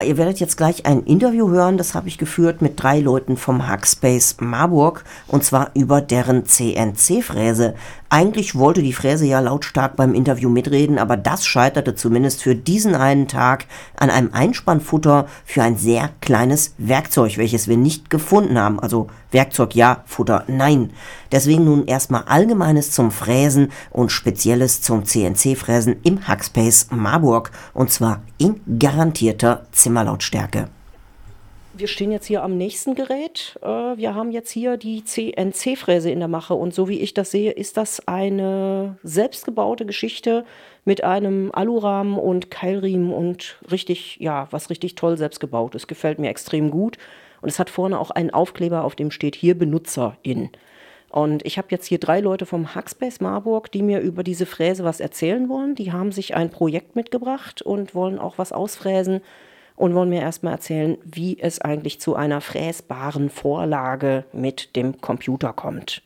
Ihr werdet jetzt gleich ein Interview hören, das habe ich geführt mit drei Leuten vom Hackspace Marburg und zwar über deren CNC-Fräse. Eigentlich wollte die Fräse ja lautstark beim Interview mitreden, aber das scheiterte zumindest für diesen einen Tag an einem Einspannfutter für ein sehr kleines Werkzeug, welches wir nicht gefunden haben. Also Werkzeug ja, Futter nein. Deswegen nun erstmal Allgemeines zum Fräsen und Spezielles zum CNC-Fräsen im Hackspace Marburg und zwar in garantierter Zimmerlautstärke. Wir stehen jetzt hier am nächsten Gerät. Äh, wir haben jetzt hier die CNC-Fräse in der Mache und so wie ich das sehe, ist das eine selbstgebaute Geschichte mit einem Alurahmen und Keilriemen und richtig, ja, was richtig toll selbstgebaut ist. Gefällt mir extrem gut. Und es hat vorne auch einen Aufkleber, auf dem steht hier Benutzerin. Und ich habe jetzt hier drei Leute vom Hackspace Marburg, die mir über diese Fräse was erzählen wollen. Die haben sich ein Projekt mitgebracht und wollen auch was ausfräsen und wollen mir erstmal erzählen, wie es eigentlich zu einer fräsbaren Vorlage mit dem Computer kommt.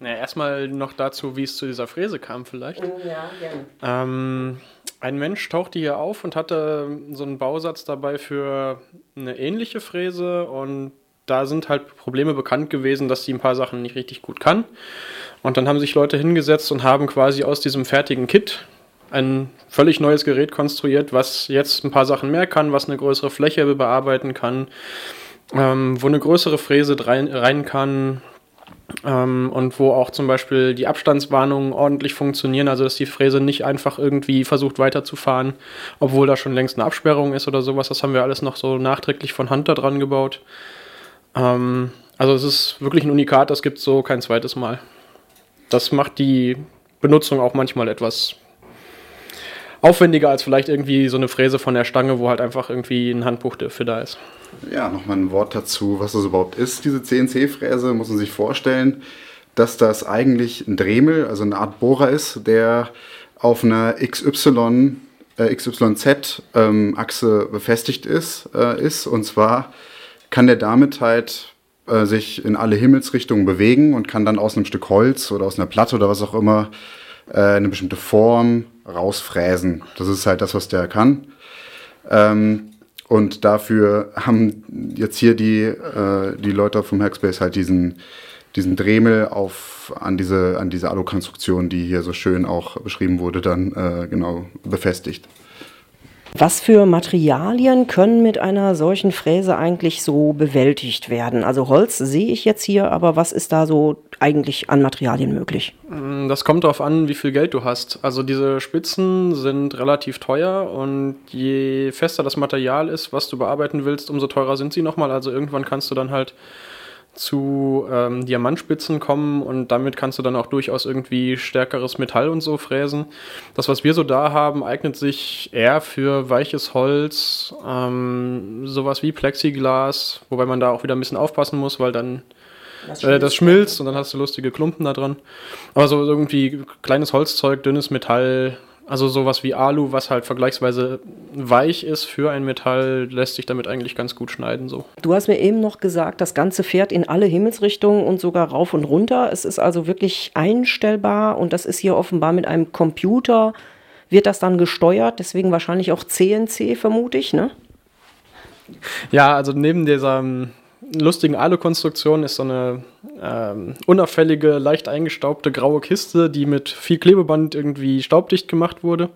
Ja, erstmal noch dazu, wie es zu dieser Fräse kam vielleicht. Ja, gerne. Ähm, ein Mensch tauchte hier auf und hatte so einen Bausatz dabei für eine ähnliche Fräse und da sind halt Probleme bekannt gewesen, dass sie ein paar Sachen nicht richtig gut kann. Und dann haben sich Leute hingesetzt und haben quasi aus diesem fertigen Kit ein völlig neues Gerät konstruiert, was jetzt ein paar Sachen mehr kann, was eine größere Fläche bearbeiten kann, ähm, wo eine größere Fräse rein, rein kann ähm, und wo auch zum Beispiel die Abstandswarnungen ordentlich funktionieren, also dass die Fräse nicht einfach irgendwie versucht weiterzufahren, obwohl da schon längst eine Absperrung ist oder sowas. Das haben wir alles noch so nachträglich von Hand da dran gebaut. Ähm, also es ist wirklich ein Unikat, das gibt es so kein zweites Mal. Das macht die Benutzung auch manchmal etwas aufwendiger als vielleicht irgendwie so eine Fräse von der Stange, wo halt einfach irgendwie ein Handbuch dafür da ist. Ja, nochmal ein Wort dazu, was das überhaupt ist, diese CNC-Fräse, muss man sich vorstellen, dass das eigentlich ein Dremel, also eine Art Bohrer ist, der auf einer XY, äh, XYZ-Achse ähm, befestigt ist, äh, ist. Und zwar kann der damit halt äh, sich in alle Himmelsrichtungen bewegen und kann dann aus einem Stück Holz oder aus einer Platte oder was auch immer äh, eine bestimmte Form rausfräsen. Das ist halt das, was der kann. Ähm, und dafür haben jetzt hier die, äh, die Leute vom Hackspace halt diesen, diesen Dremel auf, an diese, an diese Alu-Konstruktion, die hier so schön auch beschrieben wurde, dann äh, genau befestigt. Was für Materialien können mit einer solchen Fräse eigentlich so bewältigt werden? Also Holz sehe ich jetzt hier, aber was ist da so eigentlich an Materialien möglich? Mm, das kommt darauf an, wie viel Geld du hast. Also diese Spitzen sind relativ teuer und je fester das Material ist, was du bearbeiten willst, umso teurer sind sie nochmal. Also irgendwann kannst du dann halt zu ähm, Diamantspitzen kommen und damit kannst du dann auch durchaus irgendwie stärkeres Metall und so fräsen. Das, was wir so da haben, eignet sich eher für weiches Holz, ähm, sowas wie Plexiglas, wobei man da auch wieder ein bisschen aufpassen muss, weil dann das schmilzt, äh, das schmilzt und dann hast du lustige Klumpen da dran. Aber so irgendwie kleines Holzzeug, dünnes Metall, also sowas wie Alu, was halt vergleichsweise weich ist für ein Metall, lässt sich damit eigentlich ganz gut schneiden. So. Du hast mir eben noch gesagt, das Ganze fährt in alle Himmelsrichtungen und sogar rauf und runter. Es ist also wirklich einstellbar und das ist hier offenbar mit einem Computer, wird das dann gesteuert, deswegen wahrscheinlich auch CNC, vermute ich, ne? Ja, also neben dieser lustigen Alu-Konstruktion ist so eine ähm, unauffällige, leicht eingestaubte graue Kiste, die mit viel Klebeband irgendwie staubdicht gemacht wurde.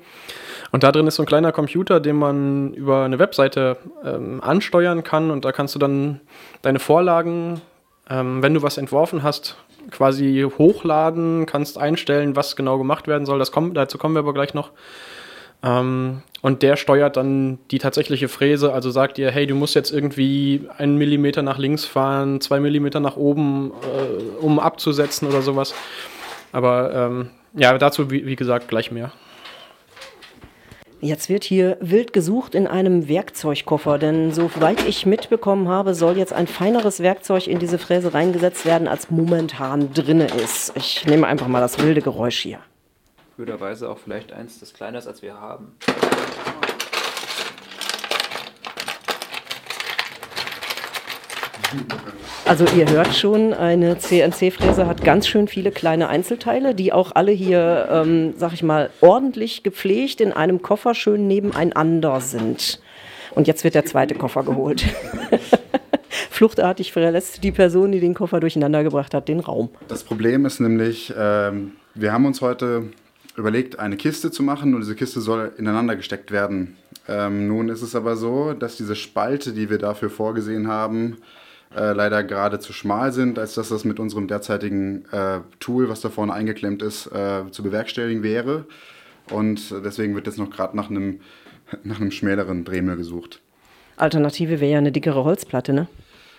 Und da drin ist so ein kleiner Computer, den man über eine Webseite ähm, ansteuern kann. Und da kannst du dann deine Vorlagen, ähm, wenn du was entworfen hast, quasi hochladen, kannst einstellen, was genau gemacht werden soll. Das kommt, dazu kommen wir aber gleich noch. Ähm, und der steuert dann die tatsächliche Fräse, also sagt ihr, hey, du musst jetzt irgendwie einen Millimeter nach links fahren, zwei Millimeter nach oben, äh, um abzusetzen oder sowas. Aber ähm, ja, dazu, wie, wie gesagt, gleich mehr. Jetzt wird hier wild gesucht in einem Werkzeugkoffer, denn soweit ich mitbekommen habe, soll jetzt ein feineres Werkzeug in diese Fräse reingesetzt werden, als momentan drinne ist. Ich nehme einfach mal das wilde Geräusch hier blöderweise auch vielleicht eins, das kleiner ist, als wir haben. Also ihr hört schon, eine CNC-Fräse hat ganz schön viele kleine Einzelteile, die auch alle hier, ähm, sag ich mal, ordentlich gepflegt in einem Koffer schön nebeneinander sind. Und jetzt wird der zweite Koffer geholt. Fluchtartig verlässt die Person, die den Koffer durcheinander gebracht hat, den Raum. Das Problem ist nämlich, ähm, wir haben uns heute überlegt, eine Kiste zu machen und diese Kiste soll ineinander gesteckt werden. Ähm, nun ist es aber so, dass diese Spalte, die wir dafür vorgesehen haben, äh, leider gerade zu schmal sind, als dass das mit unserem derzeitigen äh, Tool, was da vorne eingeklemmt ist, äh, zu bewerkstelligen wäre. Und deswegen wird jetzt noch gerade nach einem, nach einem schmäleren Dremel gesucht. Alternative wäre ja eine dickere Holzplatte, ne?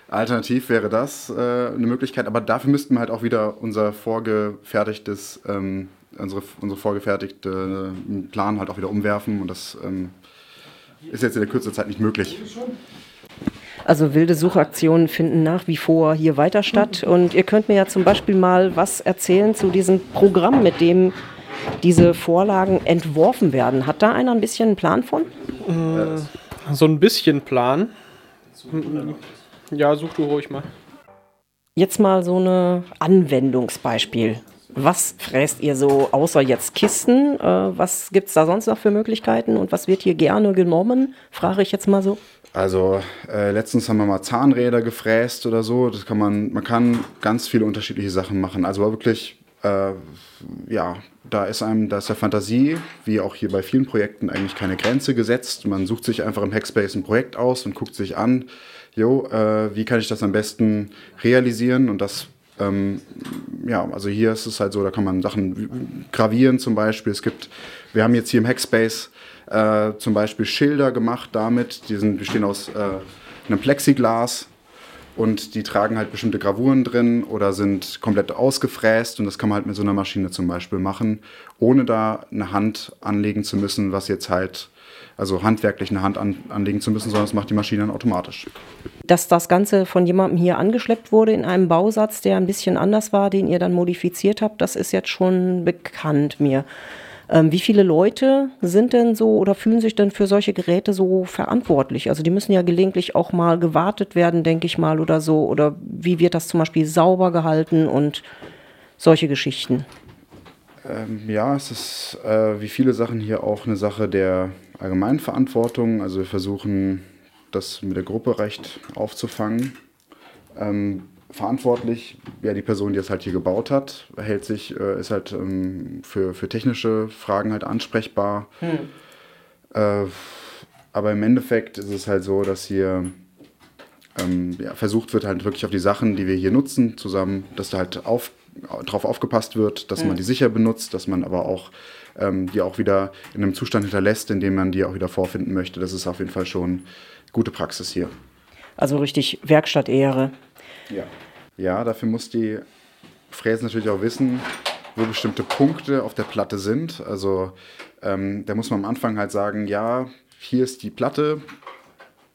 Alternativ wäre das äh, eine Möglichkeit, aber dafür müssten wir halt auch wieder unser vorgefertigtes, ähm, unsere, unsere vorgefertigte äh, Plan halt auch wieder umwerfen und das ähm, ist jetzt in der Kürze der Zeit nicht möglich. Also wilde Suchaktionen finden nach wie vor hier weiter statt. Und ihr könnt mir ja zum Beispiel mal was erzählen zu diesem Programm, mit dem diese Vorlagen entworfen werden. Hat da einer ein bisschen einen Plan von? Äh, so ein bisschen Plan. Ja, such du ruhig mal. Jetzt mal so ein Anwendungsbeispiel. Was fräst ihr so außer jetzt Kisten? Äh, was gibt es da sonst noch für Möglichkeiten und was wird hier gerne genommen? Frage ich jetzt mal so. Also äh, letztens haben wir mal Zahnräder gefräst oder so. Das kann man, man kann ganz viele unterschiedliche Sachen machen. Also wirklich, äh, ja, da ist einem, da ist der Fantasie, wie auch hier bei vielen Projekten, eigentlich keine Grenze gesetzt. Man sucht sich einfach im Hackspace ein Projekt aus und guckt sich an, jo, äh, wie kann ich das am besten realisieren und das ähm, ja, also hier ist es halt so, da kann man Sachen gravieren zum Beispiel. Es gibt, wir haben jetzt hier im Hackspace äh, zum Beispiel Schilder gemacht damit, die sind, bestehen aus äh, einem Plexiglas und die tragen halt bestimmte Gravuren drin oder sind komplett ausgefräst und das kann man halt mit so einer Maschine zum Beispiel machen, ohne da eine Hand anlegen zu müssen, was jetzt halt also handwerklich eine Hand an, anlegen zu müssen, sondern das macht die Maschine dann automatisch. Dass das Ganze von jemandem hier angeschleppt wurde in einem Bausatz, der ein bisschen anders war, den ihr dann modifiziert habt, das ist jetzt schon bekannt mir. Ähm, wie viele Leute sind denn so oder fühlen sich denn für solche Geräte so verantwortlich? Also die müssen ja gelegentlich auch mal gewartet werden, denke ich mal, oder so. Oder wie wird das zum Beispiel sauber gehalten und solche Geschichten? Ähm, ja, es ist äh, wie viele Sachen hier auch eine Sache der Allgemeinverantwortung. Also wir versuchen das mit der Gruppe recht aufzufangen. Ähm, verantwortlich, ja, die Person, die es halt hier gebaut hat, hält sich, äh, ist halt ähm, für, für technische Fragen halt ansprechbar. Hm. Äh, aber im Endeffekt ist es halt so, dass hier ähm, ja, versucht wird, halt wirklich auf die Sachen, die wir hier nutzen, zusammen, dass da halt auf, drauf aufgepasst wird, dass hm. man die sicher benutzt, dass man aber auch ähm, die auch wieder in einem Zustand hinterlässt, in dem man die auch wieder vorfinden möchte. Das ist auf jeden Fall schon gute Praxis hier. Also richtig Werkstattehre. Ja. Ja, dafür muss die Fräse natürlich auch wissen, wo bestimmte Punkte auf der Platte sind. Also ähm, da muss man am Anfang halt sagen, ja, hier ist die Platte,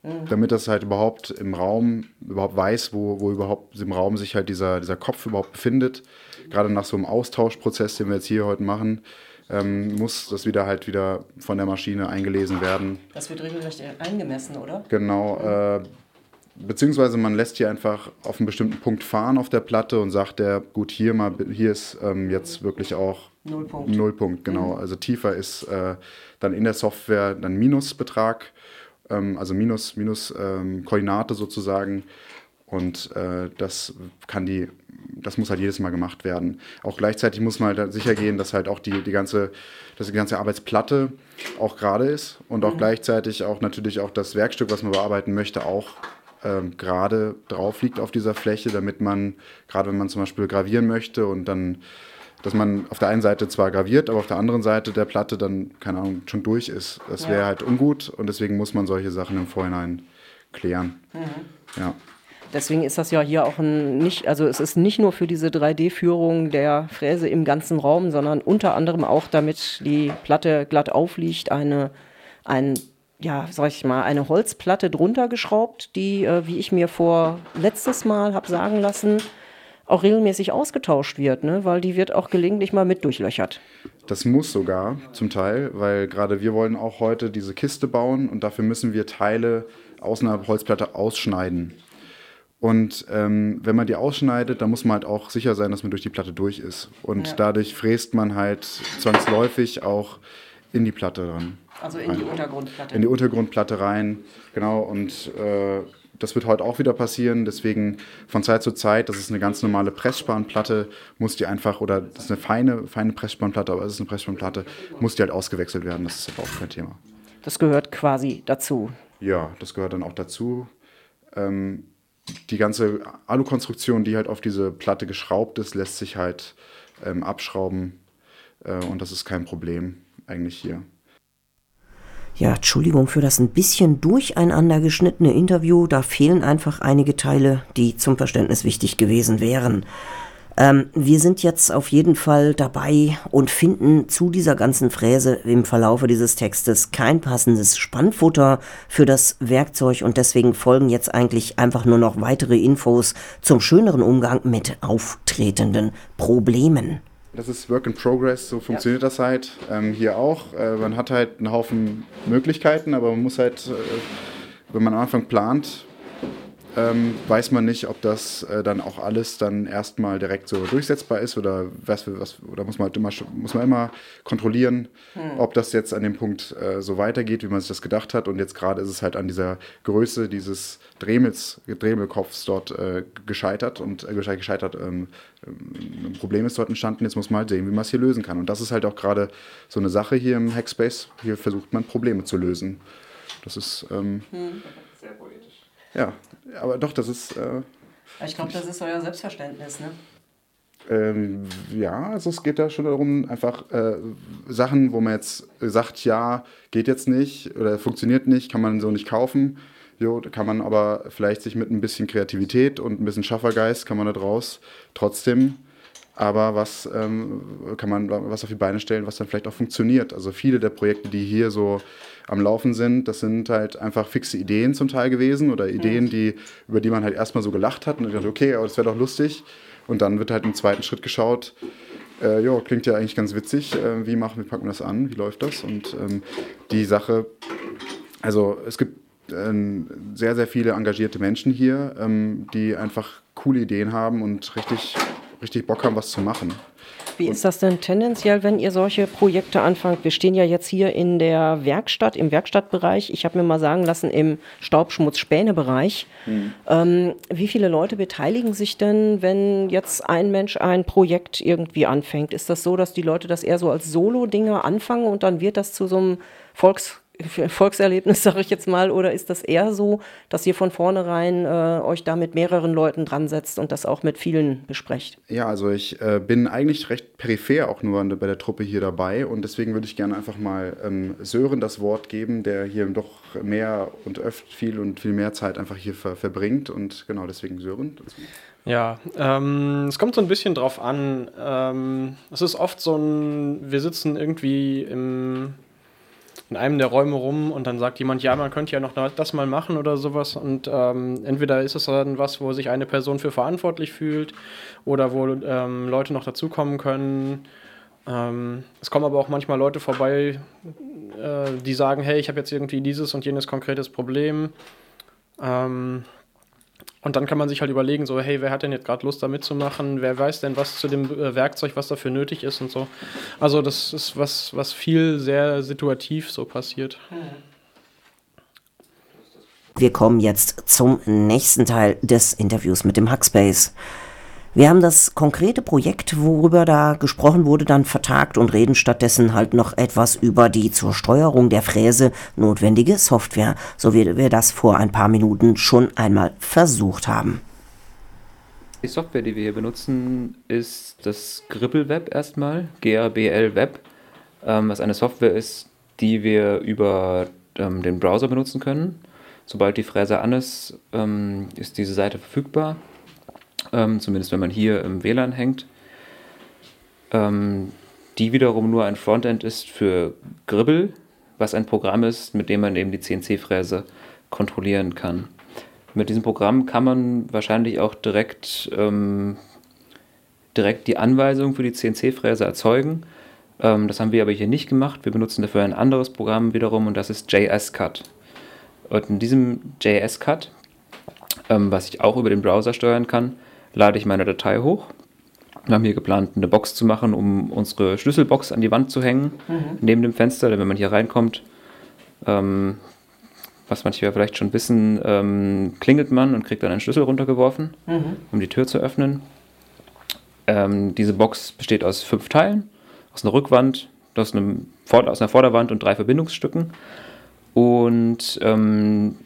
mhm. damit das halt überhaupt im Raum überhaupt weiß, wo, wo überhaupt im Raum sich halt dieser, dieser Kopf überhaupt befindet. Gerade nach so einem Austauschprozess, den wir jetzt hier heute machen, ähm, muss das wieder halt wieder von der Maschine eingelesen werden. Das wird regelrecht eingemessen, oder? Genau. Äh, beziehungsweise man lässt hier einfach auf einen bestimmten Punkt fahren auf der Platte und sagt der, gut, hier mal, hier ist ähm, jetzt wirklich auch Nullpunkt. Nullpunkt, genau. Mhm. Also tiefer ist äh, dann in der Software dann Minusbetrag, ähm, also Minus, Minus ähm, Koordinate sozusagen. Und äh, das kann die, das muss halt jedes Mal gemacht werden. Auch gleichzeitig muss man halt sicher gehen, dass halt auch die, die ganze, dass die ganze Arbeitsplatte auch gerade ist und auch mhm. gleichzeitig auch natürlich auch das Werkstück, was man bearbeiten möchte, auch ähm, gerade drauf liegt auf dieser Fläche, damit man, gerade wenn man zum Beispiel gravieren möchte und dann, dass man auf der einen Seite zwar graviert, aber auf der anderen Seite der Platte dann, keine Ahnung, schon durch ist. Das wäre ja. halt ungut und deswegen muss man solche Sachen im Vorhinein klären. Mhm. Ja. Deswegen ist das ja hier auch ein nicht, also es ist nicht nur für diese 3D-Führung der Fräse im ganzen Raum, sondern unter anderem auch, damit die Platte glatt aufliegt, eine, ein ja, sag ich mal, eine Holzplatte drunter geschraubt, die, äh, wie ich mir vor letztes Mal habe sagen lassen, auch regelmäßig ausgetauscht wird, ne? weil die wird auch gelegentlich mal mit durchlöchert. Das muss sogar zum Teil, weil gerade wir wollen auch heute diese Kiste bauen und dafür müssen wir Teile aus einer Holzplatte ausschneiden. Und ähm, wenn man die ausschneidet, dann muss man halt auch sicher sein, dass man durch die Platte durch ist. Und ja. dadurch fräst man halt zwangsläufig auch in die Platte dran. Also in die Untergrundplatte. In die Untergrundplatte rein, genau. Und äh, das wird heute auch wieder passieren. Deswegen von Zeit zu Zeit, das ist eine ganz normale Pressspanplatte, muss die einfach, oder das ist eine feine, feine Pressspanplatte, aber es ist eine Pressspanplatte, muss die halt ausgewechselt werden. Das ist aber auch kein Thema. Das gehört quasi dazu. Ja, das gehört dann auch dazu. Ähm, die ganze Alukonstruktion, die halt auf diese Platte geschraubt ist, lässt sich halt ähm, abschrauben. Äh, und das ist kein Problem eigentlich hier. Ja, Entschuldigung für das ein bisschen durcheinander geschnittene Interview. Da fehlen einfach einige Teile, die zum Verständnis wichtig gewesen wären. Ähm, wir sind jetzt auf jeden Fall dabei und finden zu dieser ganzen Fräse im Verlaufe dieses Textes kein passendes Spannfutter für das Werkzeug und deswegen folgen jetzt eigentlich einfach nur noch weitere Infos zum schöneren Umgang mit auftretenden Problemen. Das ist Work in Progress, so funktioniert ja. das halt. Ähm, hier auch. Äh, man hat halt einen Haufen Möglichkeiten, aber man muss halt, äh, wenn man am Anfang plant, ähm, weiß man nicht, ob das äh, dann auch alles dann erstmal direkt so durchsetzbar ist oder was, was oder muss man halt immer muss man immer kontrollieren, hm. ob das jetzt an dem Punkt äh, so weitergeht, wie man sich das gedacht hat. Und jetzt gerade ist es halt an dieser Größe dieses Dremels, Dremelkopfs dort äh, gescheitert und äh, gescheitert. Ähm, ein Problem ist dort entstanden. Jetzt muss man halt sehen, wie man es hier lösen kann. Und das ist halt auch gerade so eine Sache hier im Hackspace. Hier versucht man Probleme zu lösen. Das ist ähm, hm. sehr poetisch. Ja, aber doch, das ist. Äh, ich glaube, das ist euer Selbstverständnis, ne? Ähm, ja, also es geht da schon darum, einfach äh, Sachen, wo man jetzt sagt, ja, geht jetzt nicht oder funktioniert nicht, kann man so nicht kaufen. Jo, da kann man aber vielleicht sich mit ein bisschen Kreativität und ein bisschen Schaffergeist kann man da draus trotzdem aber was ähm, kann man was auf die Beine stellen, was dann vielleicht auch funktioniert. Also viele der Projekte, die hier so am Laufen sind, das sind halt einfach fixe Ideen zum Teil gewesen oder Ideen, mhm. die, über die man halt erstmal so gelacht hat und dachte, okay, aber das wäre doch lustig. Und dann wird halt im zweiten Schritt geschaut, äh, ja, klingt ja eigentlich ganz witzig, äh, wie machen wir, packen wir das an, wie läuft das? Und ähm, die Sache, also es gibt äh, sehr, sehr viele engagierte Menschen hier, ähm, die einfach coole Ideen haben und richtig richtig Bock haben, was zu machen. Wie ist das denn tendenziell, wenn ihr solche Projekte anfangt? Wir stehen ja jetzt hier in der Werkstatt, im Werkstattbereich. Ich habe mir mal sagen lassen, im Staubschmutz-Späne-Bereich. Mhm. Ähm, wie viele Leute beteiligen sich denn, wenn jetzt ein Mensch ein Projekt irgendwie anfängt? Ist das so, dass die Leute das eher so als Solo-Dinger anfangen und dann wird das zu so einem Volks Volkserlebnis, sage ich jetzt mal, oder ist das eher so, dass ihr von vornherein äh, euch da mit mehreren Leuten dran setzt und das auch mit vielen besprecht? Ja, also ich äh, bin eigentlich recht peripher auch nur bei der Truppe hier dabei und deswegen würde ich gerne einfach mal ähm, Sören das Wort geben, der hier doch mehr und öfter viel und viel mehr Zeit einfach hier ver verbringt und genau deswegen Sören. Ja, ähm, es kommt so ein bisschen drauf an. Ähm, es ist oft so ein, wir sitzen irgendwie im in einem der Räume rum und dann sagt jemand, ja, man könnte ja noch das mal machen oder sowas. Und ähm, entweder ist es dann was, wo sich eine Person für verantwortlich fühlt oder wo ähm, Leute noch dazukommen können. Ähm, es kommen aber auch manchmal Leute vorbei, äh, die sagen, hey, ich habe jetzt irgendwie dieses und jenes konkretes Problem. Ähm, und dann kann man sich halt überlegen, so, hey, wer hat denn jetzt gerade Lust da mitzumachen? Wer weiß denn was zu dem äh, Werkzeug, was dafür nötig ist und so. Also das ist was, was viel sehr situativ so passiert. Wir kommen jetzt zum nächsten Teil des Interviews mit dem Hackspace. Wir haben das konkrete Projekt, worüber da gesprochen wurde, dann vertagt und reden stattdessen halt noch etwas über die zur Steuerung der Fräse notwendige Software, so wie wir das vor ein paar Minuten schon einmal versucht haben. Die Software, die wir hier benutzen, ist das Gribbel Web erstmal, GRBL Web, ähm, was eine Software ist, die wir über ähm, den Browser benutzen können. Sobald die Fräse an ist, ähm, ist diese Seite verfügbar ähm, zumindest wenn man hier im WLAN hängt, ähm, die wiederum nur ein Frontend ist für Gribbel, was ein Programm ist, mit dem man eben die CNC-Fräse kontrollieren kann. Mit diesem Programm kann man wahrscheinlich auch direkt, ähm, direkt die Anweisung für die CNC-Fräse erzeugen. Ähm, das haben wir aber hier nicht gemacht. Wir benutzen dafür ein anderes Programm wiederum und das ist JS-Cut. Und in diesem JS-Cut, ähm, was ich auch über den Browser steuern kann, lade ich meine Datei hoch Wir haben hier geplant, eine Box zu machen, um unsere Schlüsselbox an die Wand zu hängen, mhm. neben dem Fenster, wenn man hier reinkommt. Ähm, was manche ja vielleicht schon wissen, ähm, klingelt man und kriegt dann einen Schlüssel runtergeworfen, mhm. um die Tür zu öffnen. Ähm, diese Box besteht aus fünf Teilen, aus einer Rückwand, aus, einem, aus einer Vorderwand und drei Verbindungsstücken. Und ähm,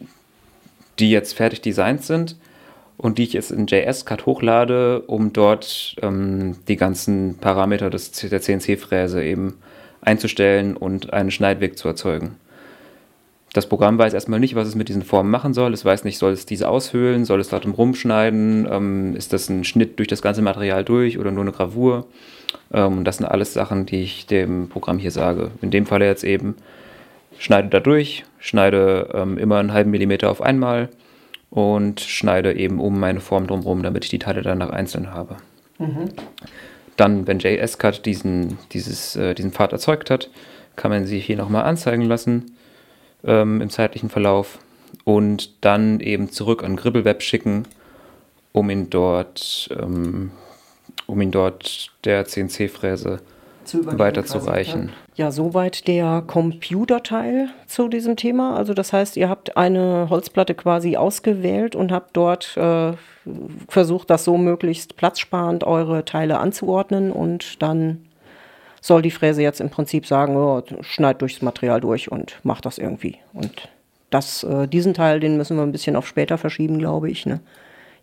die jetzt fertig designt sind und die ich jetzt in JS-Cut hochlade, um dort ähm, die ganzen Parameter des, der CNC-Fräse eben einzustellen und einen Schneidweg zu erzeugen. Das Programm weiß erstmal nicht, was es mit diesen Formen machen soll. Es weiß nicht, soll es diese aushöhlen, soll es darum rumschneiden, ähm, ist das ein Schnitt durch das ganze Material durch oder nur eine Gravur. Ähm, das sind alles Sachen, die ich dem Programm hier sage. In dem Fall jetzt eben, schneide da durch, schneide ähm, immer einen halben Millimeter auf einmal und schneide eben um meine Form drumherum, damit ich die Teile dann nach einzeln habe. Mhm. Dann, wenn JS-Cut diesen, dieses, äh, diesen Pfad erzeugt hat, kann man sie hier nochmal anzeigen lassen ähm, im zeitlichen Verlauf und dann eben zurück an Gribbelweb schicken, um ihn dort, ähm, um ihn dort der CNC-Fräse weiterzureichen. Ja, soweit der Computerteil zu diesem Thema. Also das heißt, ihr habt eine Holzplatte quasi ausgewählt und habt dort äh, versucht, das so möglichst platzsparend eure Teile anzuordnen und dann soll die Fräse jetzt im Prinzip sagen, oh, schneid durchs Material durch und mach das irgendwie. Und das, äh, diesen Teil, den müssen wir ein bisschen auf später verschieben, glaube ich. Ne?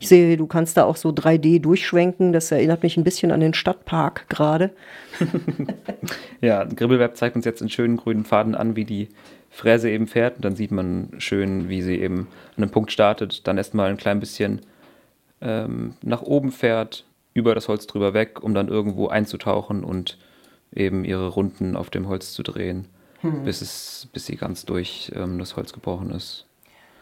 Ich sehe, du kannst da auch so 3D durchschwenken. Das erinnert mich ein bisschen an den Stadtpark gerade. ja, Gribbelweb zeigt uns jetzt in schönen grünen Faden an, wie die Fräse eben fährt. Und dann sieht man schön, wie sie eben an einem Punkt startet, dann erstmal ein klein bisschen ähm, nach oben fährt, über das Holz drüber weg, um dann irgendwo einzutauchen und eben ihre Runden auf dem Holz zu drehen, hm. bis, es, bis sie ganz durch ähm, das Holz gebrochen ist.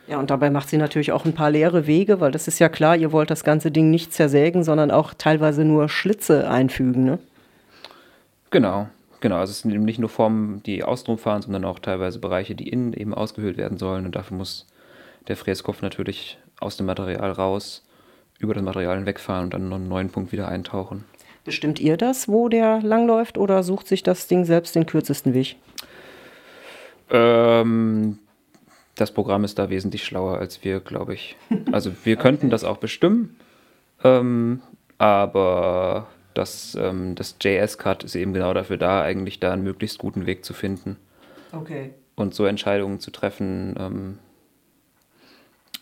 Ja, und dabei macht sie natürlich auch ein paar leere Wege, weil das ist ja klar, ihr wollt das ganze Ding nicht zersägen, sondern auch teilweise nur Schlitze einfügen, ne? Genau, genau. Also es sind eben nicht nur Formen, die außenrum fahren, sondern auch teilweise Bereiche, die innen eben ausgehöhlt werden sollen. Und dafür muss der Fräskopf natürlich aus dem Material raus, über das Material hinwegfahren und dann noch einen neuen Punkt wieder eintauchen. Bestimmt ihr das, wo der langläuft, oder sucht sich das Ding selbst den kürzesten Weg? Ähm, das Programm ist da wesentlich schlauer als wir, glaube ich. Also wir könnten das auch bestimmen, ähm, aber das, ähm, das JS-Cut ist eben genau dafür da, eigentlich da einen möglichst guten Weg zu finden. Okay. Und so Entscheidungen zu treffen, ähm,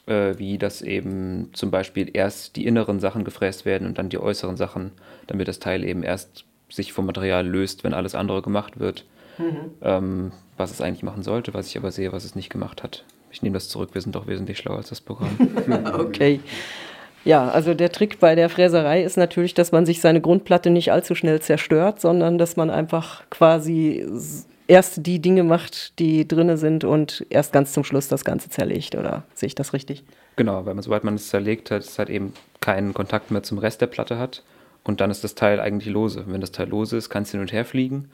äh, wie das eben zum Beispiel erst die inneren Sachen gefräst werden und dann die äußeren Sachen, damit das Teil eben erst sich vom Material löst, wenn alles andere gemacht wird. Mhm. Ähm, was es eigentlich machen sollte, was ich aber sehe, was es nicht gemacht hat. Ich nehme das zurück, wir sind doch wesentlich schlauer als das Programm. okay. Ja, also der Trick bei der Fräserei ist natürlich, dass man sich seine Grundplatte nicht allzu schnell zerstört, sondern dass man einfach quasi erst die Dinge macht, die drinne sind und erst ganz zum Schluss das Ganze zerlegt, oder sehe ich das richtig? Genau, weil man, sobald man es zerlegt hat, es halt eben keinen Kontakt mehr zum Rest der Platte hat und dann ist das Teil eigentlich lose. Wenn das Teil lose ist, kann es hin und her fliegen,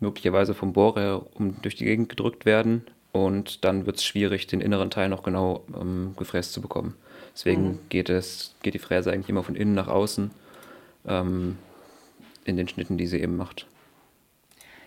möglicherweise vom Bohrer um durch die Gegend gedrückt werden und dann wird es schwierig, den inneren Teil noch genau ähm, gefräst zu bekommen. Deswegen mhm. geht, es, geht die Fräse eigentlich immer von innen nach außen ähm, in den Schnitten, die sie eben macht.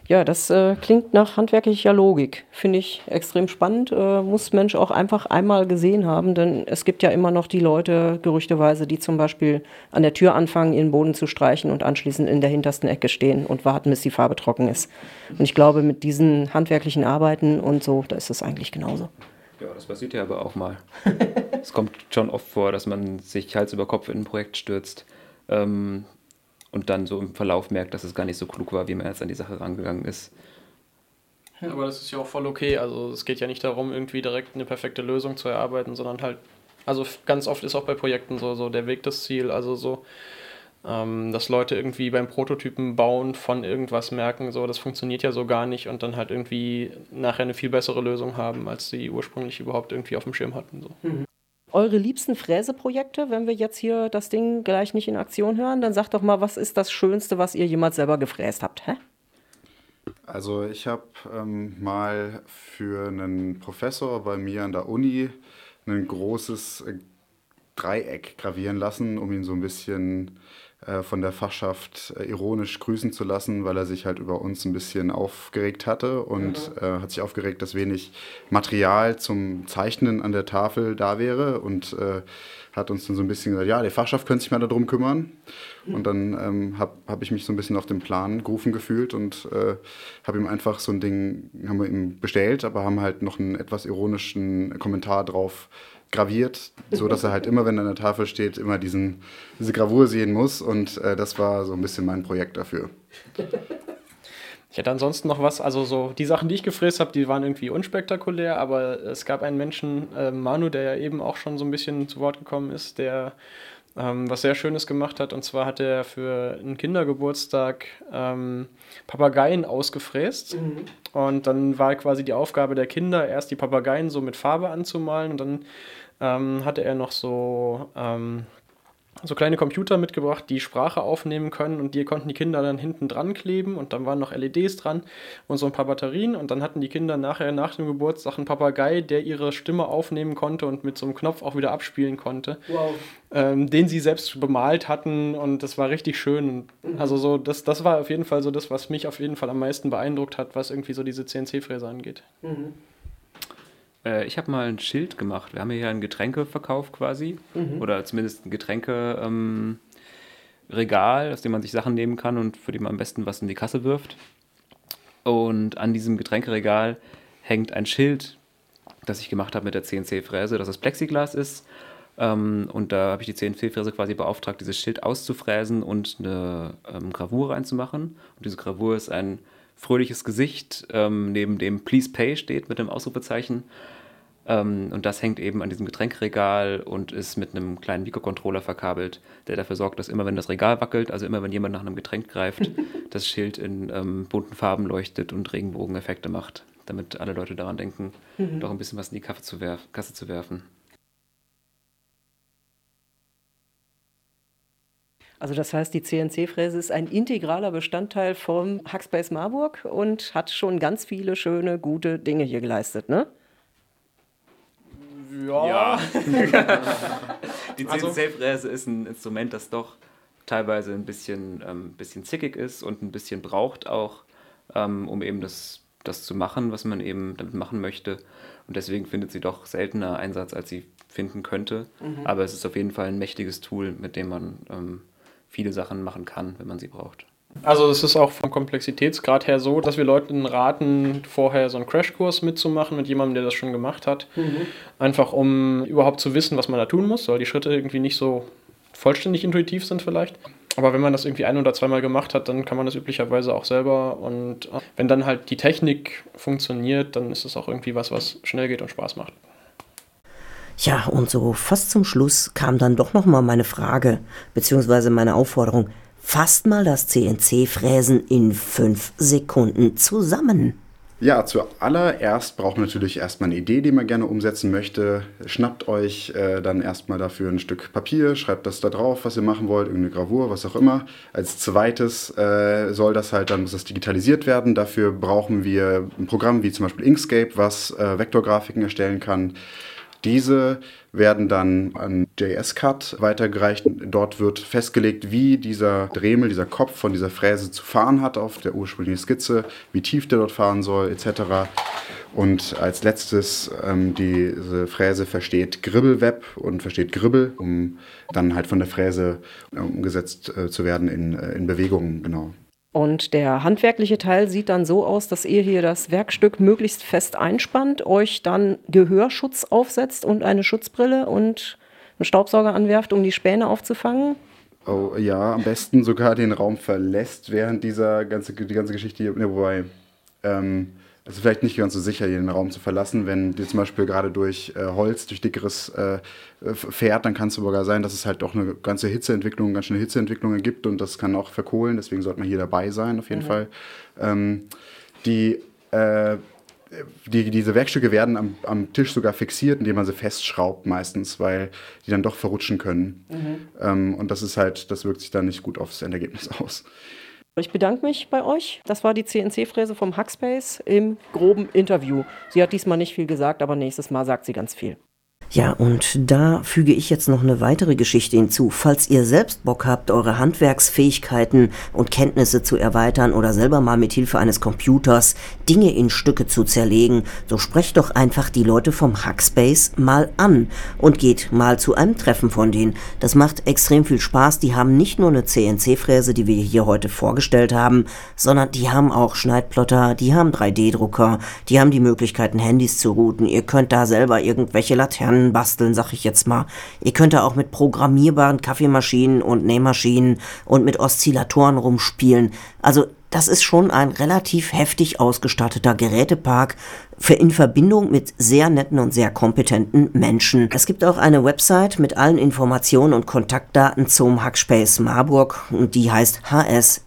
Ja, das äh, klingt nach handwerklicher Logik. Finde ich extrem spannend. Äh, muss Mensch auch einfach einmal gesehen haben, denn es gibt ja immer noch die Leute, gerüchteweise, die zum Beispiel an der Tür anfangen, ihren Boden zu streichen und anschließend in der hintersten Ecke stehen und warten, bis die Farbe trocken ist. Und ich glaube, mit diesen handwerklichen Arbeiten und so, da ist es eigentlich genauso. Ja, das passiert ja aber auch mal. es kommt schon oft vor, dass man sich Hals über Kopf in ein Projekt stürzt. Ähm, und dann so im Verlauf merkt, dass es gar nicht so klug war, wie man jetzt an die Sache rangegangen ist. Aber das ist ja auch voll okay. Also es geht ja nicht darum, irgendwie direkt eine perfekte Lösung zu erarbeiten, sondern halt, also ganz oft ist auch bei Projekten so, so der Weg das Ziel. Also so, ähm, dass Leute irgendwie beim Prototypen bauen von irgendwas merken, so das funktioniert ja so gar nicht und dann halt irgendwie nachher eine viel bessere Lösung haben, als sie ursprünglich überhaupt irgendwie auf dem Schirm hatten. So. Mhm eure liebsten Fräseprojekte, wenn wir jetzt hier das Ding gleich nicht in Aktion hören, dann sagt doch mal, was ist das Schönste, was ihr jemals selber gefräst habt? Hä? Also ich habe ähm, mal für einen Professor bei mir an der Uni ein großes Dreieck gravieren lassen, um ihn so ein bisschen von der Fachschaft äh, ironisch grüßen zu lassen, weil er sich halt über uns ein bisschen aufgeregt hatte und mhm. äh, hat sich aufgeregt, dass wenig Material zum Zeichnen an der Tafel da wäre und äh, hat uns dann so ein bisschen gesagt, ja, die Fachschaft könnte sich mal darum kümmern. Mhm. Und dann ähm, habe hab ich mich so ein bisschen auf den Plan gerufen gefühlt und äh, habe ihm einfach so ein Ding, haben wir ihm bestellt, aber haben halt noch einen etwas ironischen Kommentar drauf graviert, so dass er halt immer, wenn er an der Tafel steht, immer diesen, diese Gravur sehen muss. Und äh, das war so ein bisschen mein Projekt dafür. Ich hätte ansonsten noch was, also so die Sachen, die ich gefräst habe, die waren irgendwie unspektakulär, aber es gab einen Menschen, äh, Manu, der ja eben auch schon so ein bisschen zu Wort gekommen ist, der ähm, was sehr Schönes gemacht hat. Und zwar hat er für einen Kindergeburtstag ähm, Papageien ausgefräst. Mhm. Und dann war quasi die Aufgabe der Kinder, erst die Papageien so mit Farbe anzumalen. Und dann ähm, hatte er noch so ähm, so kleine Computer mitgebracht, die Sprache aufnehmen können und die konnten die Kinder dann hinten dran kleben und dann waren noch LEDs dran und so ein paar Batterien und dann hatten die Kinder nachher nach dem Geburtstag einen Papagei, der ihre Stimme aufnehmen konnte und mit so einem Knopf auch wieder abspielen konnte, wow. ähm, den sie selbst bemalt hatten und das war richtig schön und mhm. also so das, das war auf jeden Fall so das, was mich auf jeden Fall am meisten beeindruckt hat, was irgendwie so diese CNC-Fräse angeht. Mhm. Äh, ich habe mal ein Schild gemacht. Wir haben hier einen Getränkeverkauf quasi. Mhm. Oder zumindest ein Getränkeregal, ähm, aus dem man sich Sachen nehmen kann und für die man am besten was in die Kasse wirft. Und an diesem Getränkeregal hängt ein Schild, das ich gemacht habe mit der CNC-Fräse, dass das Plexiglas ist. Ähm, und da habe ich die CNC-Fräse quasi beauftragt, dieses Schild auszufräsen und eine ähm, Gravur reinzumachen. Und diese Gravur ist ein fröhliches Gesicht, ähm, neben dem Please Pay steht mit dem Ausrufezeichen. Ähm, und das hängt eben an diesem Getränkregal und ist mit einem kleinen Mikrocontroller verkabelt, der dafür sorgt, dass immer wenn das Regal wackelt, also immer wenn jemand nach einem Getränk greift, das Schild in ähm, bunten Farben leuchtet und Regenbogeneffekte macht, damit alle Leute daran denken, mhm. doch ein bisschen was in die Kasse zu, werf Kasse zu werfen. Also das heißt, die CNC-Fräse ist ein integraler Bestandteil vom Hackspace Marburg und hat schon ganz viele schöne, gute Dinge hier geleistet, ne? Ja. ja. die CNC-Fräse also, ist ein Instrument, das doch teilweise ein bisschen, ähm, bisschen zickig ist und ein bisschen braucht auch, ähm, um eben das, das zu machen, was man eben damit machen möchte. Und deswegen findet sie doch seltener Einsatz, als sie finden könnte. Mhm. Aber es ist auf jeden Fall ein mächtiges Tool, mit dem man ähm, viele Sachen machen kann, wenn man sie braucht. Also es ist auch vom Komplexitätsgrad her so, dass wir Leuten raten, vorher so einen Crashkurs mitzumachen mit jemandem, der das schon gemacht hat. Mhm. Einfach um überhaupt zu wissen, was man da tun muss, weil die Schritte irgendwie nicht so vollständig intuitiv sind vielleicht. Aber wenn man das irgendwie ein oder zweimal gemacht hat, dann kann man das üblicherweise auch selber. Und äh, wenn dann halt die Technik funktioniert, dann ist es auch irgendwie was, was schnell geht und Spaß macht. Ja, und so fast zum Schluss kam dann doch nochmal meine Frage, beziehungsweise meine Aufforderung. Fasst mal das CNC-Fräsen in fünf Sekunden zusammen. Ja, zuallererst braucht man natürlich erstmal eine Idee, die man gerne umsetzen möchte. Schnappt euch äh, dann erstmal dafür ein Stück Papier, schreibt das da drauf, was ihr machen wollt, irgendeine Gravur, was auch immer. Als zweites äh, soll das halt dann muss das digitalisiert werden. Dafür brauchen wir ein Programm wie zum Beispiel Inkscape, was äh, Vektorgrafiken erstellen kann. Diese werden dann an JS-Cut weitergereicht. Dort wird festgelegt, wie dieser Dremel, dieser Kopf von dieser Fräse zu fahren hat auf der ursprünglichen Skizze, wie tief der dort fahren soll, etc. Und als letztes, ähm, diese Fräse versteht Gribbelweb und versteht Gribbel, um dann halt von der Fräse äh, umgesetzt äh, zu werden in, äh, in Bewegungen, genau. Und der handwerkliche Teil sieht dann so aus, dass ihr hier das Werkstück möglichst fest einspannt, euch dann Gehörschutz aufsetzt und eine Schutzbrille und einen Staubsauger anwerft, um die Späne aufzufangen. Oh ja, am besten sogar den Raum verlässt während dieser ganze, die ganze Geschichte hier. Wobei, ähm, also vielleicht nicht ganz so sicher, den Raum zu verlassen. Wenn du zum Beispiel gerade durch äh, Holz, durch dickeres äh, fährt, dann kann es sogar sein, dass es halt doch eine ganze Hitzeentwicklung, ganz schöne Hitzeentwicklungen gibt und das kann auch verkohlen. Deswegen sollte man hier dabei sein, auf jeden mhm. Fall. Ähm, die, äh, die, diese Werkstücke werden am, am, Tisch sogar fixiert, indem man sie festschraubt meistens, weil die dann doch verrutschen können. Mhm. Ähm, und das ist halt, das wirkt sich dann nicht gut aufs Endergebnis aus. Ich bedanke mich bei euch. Das war die CNC-Fräse vom Hackspace im groben Interview. Sie hat diesmal nicht viel gesagt, aber nächstes Mal sagt sie ganz viel. Ja, und da füge ich jetzt noch eine weitere Geschichte hinzu. Falls ihr selbst Bock habt, eure Handwerksfähigkeiten und Kenntnisse zu erweitern oder selber mal mit Hilfe eines Computers Dinge in Stücke zu zerlegen, so sprecht doch einfach die Leute vom Hackspace mal an und geht mal zu einem Treffen von denen. Das macht extrem viel Spaß. Die haben nicht nur eine CNC-Fräse, die wir hier heute vorgestellt haben, sondern die haben auch Schneidplotter, die haben 3D-Drucker, die haben die Möglichkeiten, Handys zu routen. Ihr könnt da selber irgendwelche Laternen basteln, sag ich jetzt mal. Ihr könnt da auch mit programmierbaren Kaffeemaschinen und Nähmaschinen und mit Oszillatoren rumspielen. Also das ist schon ein relativ heftig ausgestatteter Gerätepark für in Verbindung mit sehr netten und sehr kompetenten Menschen. Es gibt auch eine Website mit allen Informationen und Kontaktdaten zum Hackspace Marburg und die heißt hsmr.cc.